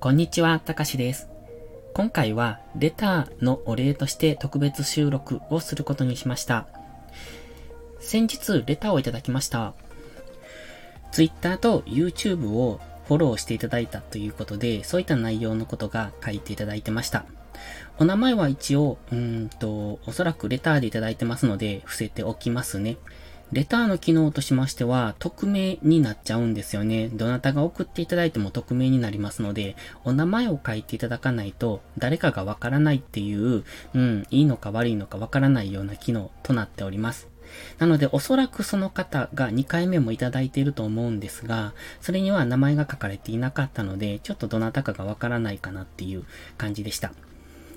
こんにちは、たかしです。今回はレターのお礼として特別収録をすることにしました。先日レターをいただきました。Twitter と YouTube をフォローしていただいたということで、そういった内容のことが書いていただいてました。お名前は一応、うんと、おそらくレターでいただいてますので、伏せておきますね。レターの機能としましては、匿名になっちゃうんですよね。どなたが送っていただいても匿名になりますので、お名前を書いていただかないと、誰かがわからないっていう、うん、いいのか悪いのかわからないような機能となっております。なので、おそらくその方が2回目もいただいていると思うんですが、それには名前が書かれていなかったので、ちょっとどなたかがわからないかなっていう感じでした。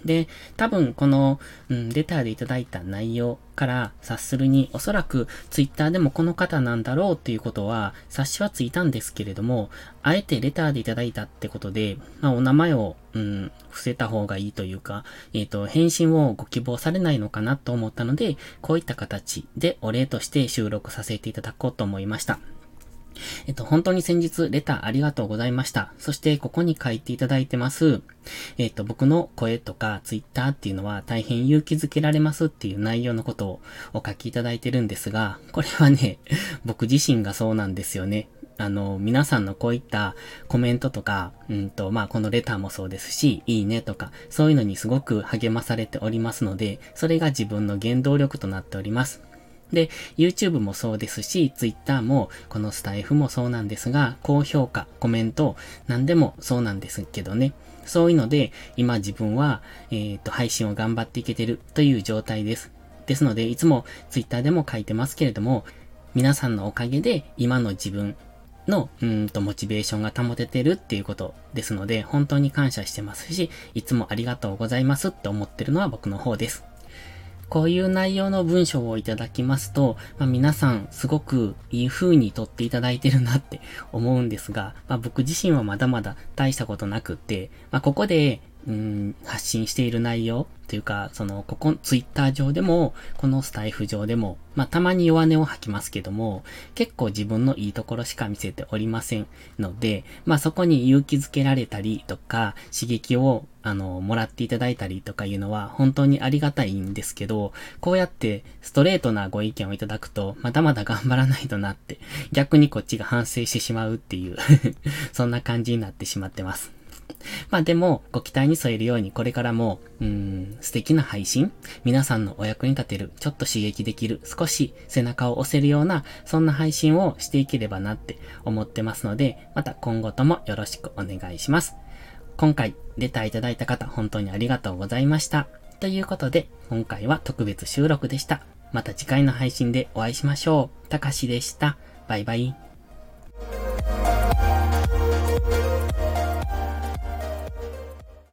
で、多分この、うん、レターでいただいた内容から察するに、おそらくツイッターでもこの方なんだろうっていうことは察しはついたんですけれども、あえてレターでいただいたってことで、まあお名前を、うん、伏せた方がいいというか、えっ、ー、と、返信をご希望されないのかなと思ったので、こういった形でお礼として収録させていただこうと思いました。えっと、本当に先日、レターありがとうございました。そして、ここに書いていただいてます。えっと、僕の声とか、ツイッターっていうのは大変勇気づけられますっていう内容のことをお書きいただいてるんですが、これはね、僕自身がそうなんですよね。あの、皆さんのこういったコメントとか、うんと、まあ、このレターもそうですし、いいねとか、そういうのにすごく励まされておりますので、それが自分の原動力となっております。で、YouTube もそうですし、Twitter も、このスタイフもそうなんですが、高評価、コメント、何でもそうなんですけどね。そういうので、今自分は、えっ、ー、と、配信を頑張っていけてるという状態です。ですので、いつも Twitter でも書いてますけれども、皆さんのおかげで、今の自分の、うんと、モチベーションが保ててるっていうことですので、本当に感謝してますし、いつもありがとうございますって思ってるのは僕の方です。こういう内容の文章をいただきますと、まあ、皆さんすごくいい風に撮っていただいてるなって思うんですが、まあ、僕自身はまだまだ大したことなくって、まあ、ここでうん、発信している内容というか、その、ここ、ツイッター上でも、このスタイフ上でも、まあ、たまに弱音を吐きますけども、結構自分のいいところしか見せておりませんので、まあ、そこに勇気づけられたりとか、刺激を、あの、もらっていただいたりとかいうのは、本当にありがたいんですけど、こうやってストレートなご意見をいただくと、まだまだ頑張らないとなって、逆にこっちが反省してしまうっていう そんな感じになってしまってます。まあでも、ご期待に添えるように、これからも、うん、素敵な配信皆さんのお役に立てる、ちょっと刺激できる、少し背中を押せるような、そんな配信をしていければなって思ってますので、また今後ともよろしくお願いします。今回、レターいただいた方、本当にありがとうございました。ということで、今回は特別収録でした。また次回の配信でお会いしましょう。たかしでした。バイバイ。